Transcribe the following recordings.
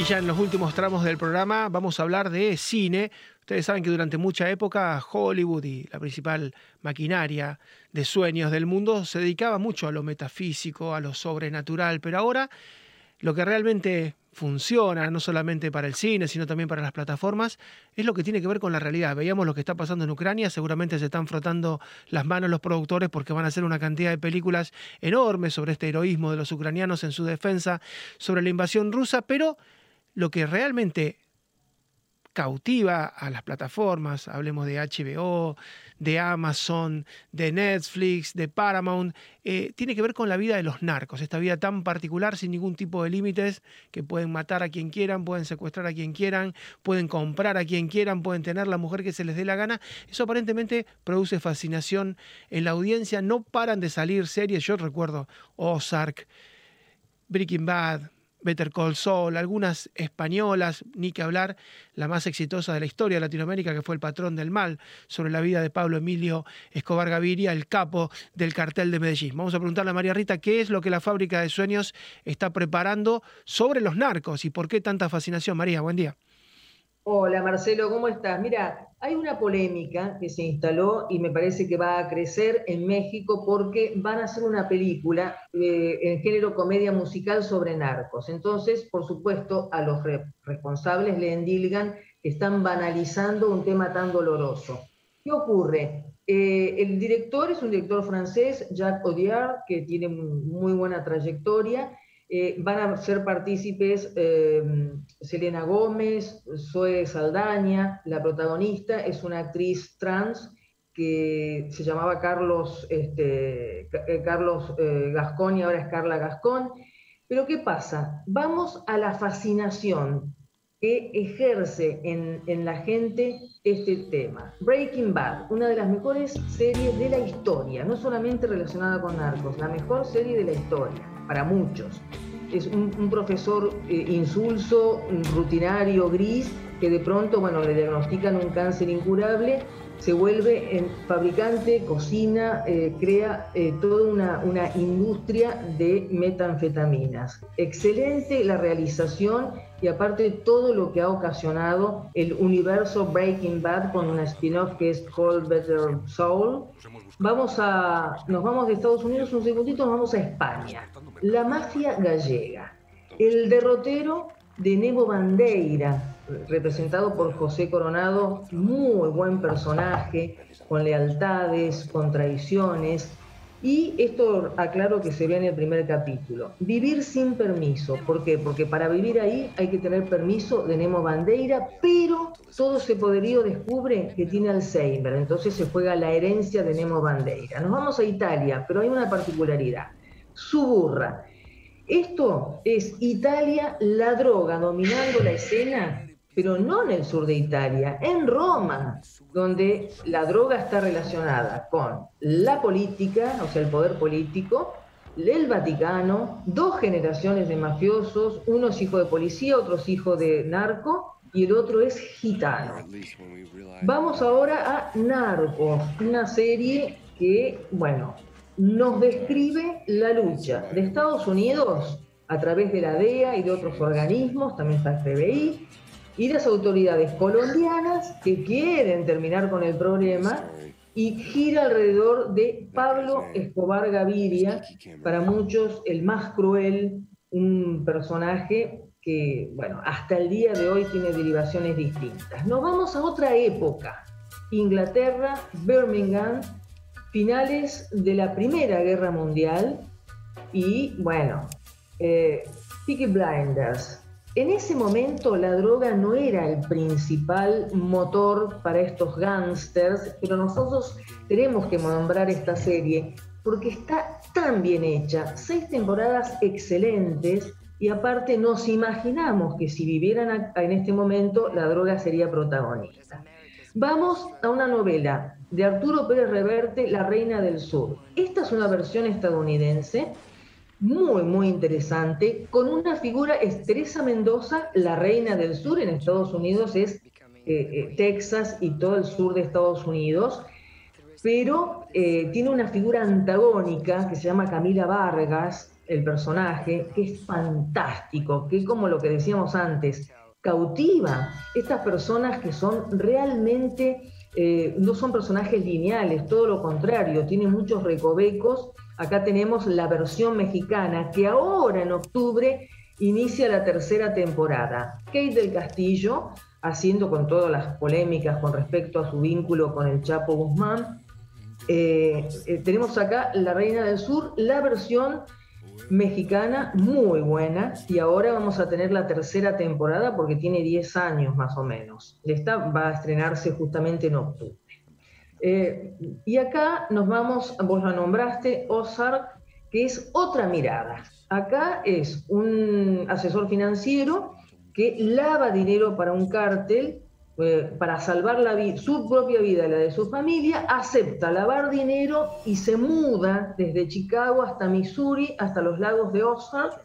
Y ya en los últimos tramos del programa vamos a hablar de cine. Ustedes saben que durante mucha época Hollywood y la principal maquinaria de sueños del mundo se dedicaba mucho a lo metafísico, a lo sobrenatural, pero ahora lo que realmente funciona, no solamente para el cine, sino también para las plataformas, es lo que tiene que ver con la realidad. Veíamos lo que está pasando en Ucrania, seguramente se están frotando las manos los productores porque van a hacer una cantidad de películas enormes sobre este heroísmo de los ucranianos en su defensa, sobre la invasión rusa, pero lo que realmente cautiva a las plataformas, hablemos de HBO, de Amazon, de Netflix, de Paramount, eh, tiene que ver con la vida de los narcos, esta vida tan particular sin ningún tipo de límites, que pueden matar a quien quieran, pueden secuestrar a quien quieran, pueden comprar a quien quieran, pueden tener la mujer que se les dé la gana. Eso aparentemente produce fascinación en la audiencia, no paran de salir series, yo recuerdo Ozark, Breaking Bad, Better Call Saul, algunas españolas, ni que hablar, la más exitosa de la historia de Latinoamérica, que fue El Patrón del Mal, sobre la vida de Pablo Emilio Escobar Gaviria, el capo del cartel de Medellín. Vamos a preguntarle a María Rita qué es lo que la fábrica de sueños está preparando sobre los narcos y por qué tanta fascinación. María, buen día. Hola Marcelo, ¿cómo estás? Mira, hay una polémica que se instaló y me parece que va a crecer en México porque van a hacer una película eh, en género comedia musical sobre narcos. Entonces, por supuesto, a los responsables le endilgan que están banalizando un tema tan doloroso. ¿Qué ocurre? Eh, el director es un director francés, Jacques Audiard, que tiene muy buena trayectoria eh, van a ser partícipes eh, Selena Gómez, Zoe Saldaña, la protagonista es una actriz trans que se llamaba Carlos, este, eh, Carlos Gascón y ahora es Carla Gascón. Pero ¿qué pasa? Vamos a la fascinación que ejerce en, en, la gente este tema. Breaking Bad, una de las mejores series de la historia, no solamente relacionada con narcos, la mejor serie de la historia, para muchos es un, profesor eh, insulso, rutinario, gris, que de pronto, bueno, le diagnostican un cáncer incurable, se vuelve en fabricante, cocina, eh, crea eh, toda una, una industria de metanfetaminas. Excelente la realización y aparte todo lo que ha ocasionado el universo Breaking Bad con una spin-off que es Called Better Soul. Vamos a, nos vamos de Estados Unidos un segundito, nos vamos a España. La mafia gallega. El derrotero de Nebo Bandeira, representado por José Coronado, muy buen personaje, con lealtades, con traiciones, y esto aclaro que se ve en el primer capítulo. Vivir sin permiso. ¿Por qué? Porque para vivir ahí hay que tener permiso de Nemo Bandeira, pero todo ese poderío descubre que tiene Alzheimer. Entonces se juega la herencia de Nemo Bandeira. Nos vamos a Italia, pero hay una particularidad. Su burra. Esto es Italia, la droga dominando la escena pero no en el sur de Italia, en Roma, donde la droga está relacionada con la política, o sea, el poder político, el Vaticano, dos generaciones de mafiosos, uno es hijo de policía, otro es hijo de narco y el otro es gitano. Vamos ahora a Narcos, una serie que, bueno, nos describe la lucha de Estados Unidos a través de la DEA y de otros organismos, también está el FBI, y las autoridades colombianas que quieren terminar con el problema y gira alrededor de Pablo Escobar Gaviria, para muchos el más cruel, un personaje que, bueno, hasta el día de hoy tiene derivaciones distintas. Nos vamos a otra época, Inglaterra, Birmingham, finales de la Primera Guerra Mundial y, bueno, eh, Blinders, en ese momento la droga no era el principal motor para estos gángsters, pero nosotros tenemos que nombrar esta serie porque está tan bien hecha, seis temporadas excelentes, y aparte nos imaginamos que si vivieran en este momento la droga sería protagonista. Vamos a una novela de Arturo Pérez Reverte, La Reina del Sur. Esta es una versión estadounidense muy, muy interesante, con una figura, es Teresa Mendoza, la Reina del Sur, en Estados Unidos es eh, eh, Texas y todo el sur de Estados Unidos, pero eh, tiene una figura antagónica que se llama Camila Vargas, el personaje, que es fantástico, que como lo que decíamos antes, cautiva estas personas que son realmente, eh, no son personajes lineales, todo lo contrario, tiene muchos recovecos. Acá tenemos la versión mexicana que ahora en octubre inicia la tercera temporada. Kate del Castillo, haciendo con todas las polémicas con respecto a su vínculo con el Chapo Guzmán. Eh, eh, tenemos acá La Reina del Sur, la versión mexicana muy buena y ahora vamos a tener la tercera temporada porque tiene 10 años más o menos. Esta va a estrenarse justamente en octubre. Eh, y acá nos vamos, vos la nombraste, Ozark, que es otra mirada. Acá es un asesor financiero que lava dinero para un cártel eh, para salvar la su propia vida y la de su familia, acepta lavar dinero y se muda desde Chicago hasta Missouri, hasta los lagos de Ozark.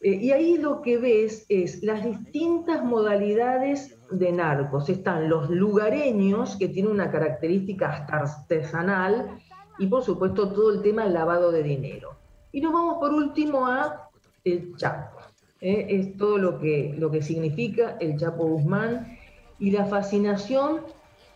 Eh, y ahí lo que ves es las distintas modalidades de narcos. Están los lugareños, que tienen una característica artesanal, y por supuesto todo el tema del lavado de dinero. Y nos vamos por último a el Chapo. Eh, es todo lo que, lo que significa el Chapo Guzmán y la fascinación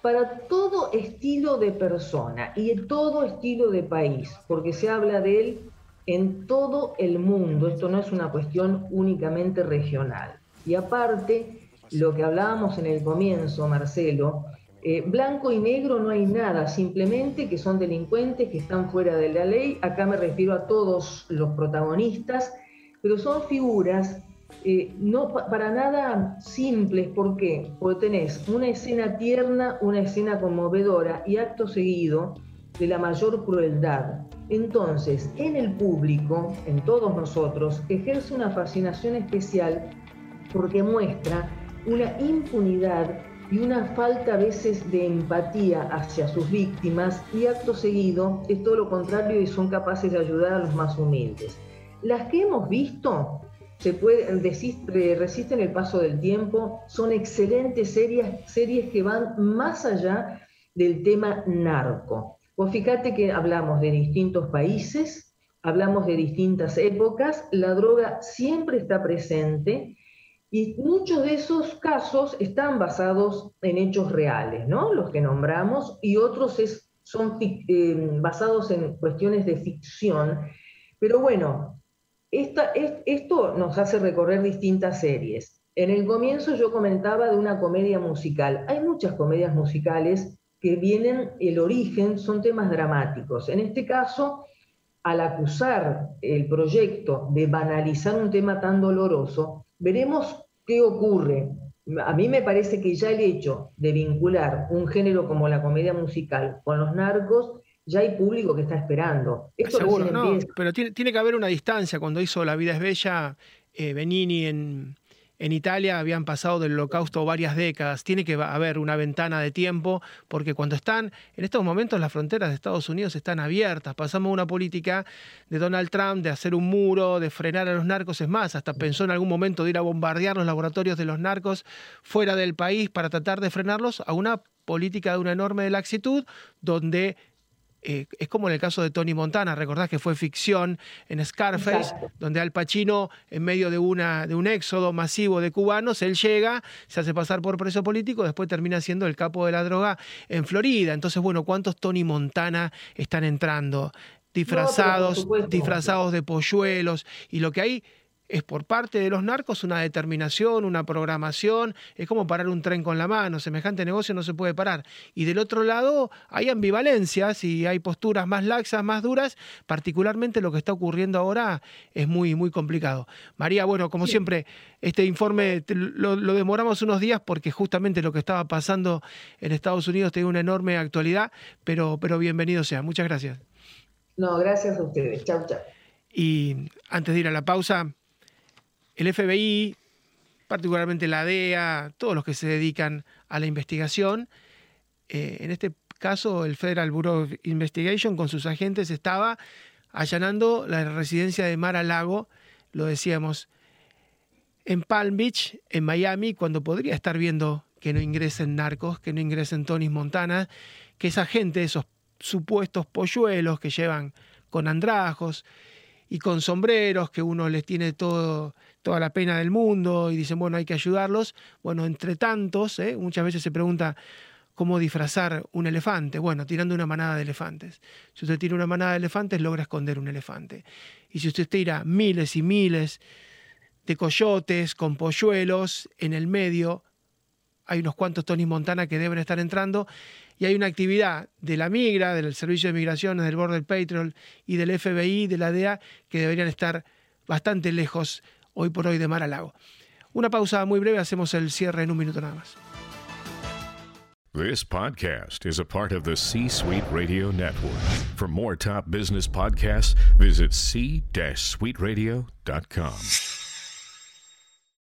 para todo estilo de persona y todo estilo de país, porque se habla de él en todo el mundo. Esto no es una cuestión únicamente regional. Y aparte, lo que hablábamos en el comienzo, Marcelo, eh, blanco y negro no hay nada, simplemente que son delincuentes que están fuera de la ley. Acá me refiero a todos los protagonistas, pero son figuras eh, no para nada simples. ¿Por qué? Porque tenés una escena tierna, una escena conmovedora y acto seguido de la mayor crueldad. Entonces, en el público, en todos nosotros, ejerce una fascinación especial porque muestra una impunidad y una falta a veces de empatía hacia sus víctimas y acto seguido es todo lo contrario y son capaces de ayudar a los más humildes. Las que hemos visto se puede, resisten el paso del tiempo, son excelentes series, series que van más allá del tema narco. Pues fíjate que hablamos de distintos países, hablamos de distintas épocas, la droga siempre está presente y muchos de esos casos están basados en hechos reales, ¿no? Los que nombramos, y otros son eh, basados en cuestiones de ficción. Pero bueno, esto nos hace recorrer distintas series. En el comienzo yo comentaba de una comedia musical. Hay muchas comedias musicales que vienen, el origen son temas dramáticos. En este caso, al acusar el proyecto de banalizar un tema tan doloroso, veremos qué ocurre. A mí me parece que ya el hecho de vincular un género como la comedia musical con los narcos ya hay público que está esperando. Seguro, no, pero tiene, tiene, que haber una distancia. Cuando hizo La vida es bella, eh, Benini en, en Italia habían pasado del holocausto varias décadas. Tiene que haber una ventana de tiempo, porque cuando están, en estos momentos las fronteras de Estados Unidos están abiertas. Pasamos una política de Donald Trump de hacer un muro, de frenar a los narcos. Es más, hasta pensó en algún momento de ir a bombardear los laboratorios de los narcos fuera del país para tratar de frenarlos a una política de una enorme laxitud, donde eh, es como en el caso de Tony Montana, recordás que fue ficción en Scarface, donde Al Pacino, en medio de, una, de un éxodo masivo de cubanos, él llega, se hace pasar por preso político, después termina siendo el capo de la droga en Florida. Entonces, bueno, ¿cuántos Tony Montana están entrando? Disfrazados, disfrazados de polluelos, y lo que hay es por parte de los narcos una determinación, una programación, es como parar un tren con la mano, semejante negocio no se puede parar. Y del otro lado hay ambivalencias y hay posturas más laxas, más duras, particularmente lo que está ocurriendo ahora es muy, muy complicado. María, bueno, como siempre, este informe lo, demoramos unos días porque justamente lo que estaba pasando en Estados Unidos tiene una enorme actualidad, pero, pero bienvenido sea. Muchas gracias. No, gracias a ustedes. Chau, chau. Y antes de ir a la pausa, el FBI, particularmente la DEA, todos los que se dedican a la investigación, eh, en este caso el Federal Bureau of Investigation con sus agentes estaba allanando la residencia de Mar Lago, lo decíamos, en Palm Beach, en Miami, cuando podría estar viendo que no ingresen narcos, que no ingresen Tony Montana, que esa gente, esos supuestos polluelos que llevan con andrajos y con sombreros, que uno les tiene todo, toda la pena del mundo y dicen, bueno, hay que ayudarlos. Bueno, entre tantos, ¿eh? muchas veces se pregunta cómo disfrazar un elefante. Bueno, tirando una manada de elefantes. Si usted tira una manada de elefantes, logra esconder un elefante. Y si usted tira miles y miles de coyotes con polluelos en el medio, hay unos cuantos Tony Montana que deben estar entrando y hay una actividad de la Migra, del Servicio de Migraciones, del Border Patrol y del FBI, de la DEA, que deberían estar bastante lejos hoy por hoy de Mar a Lago. Una pausa muy breve, hacemos el cierre en un minuto nada más. This podcast is a part of the C Suite Radio Network. For more top business podcasts, visit c-suiteradio.com.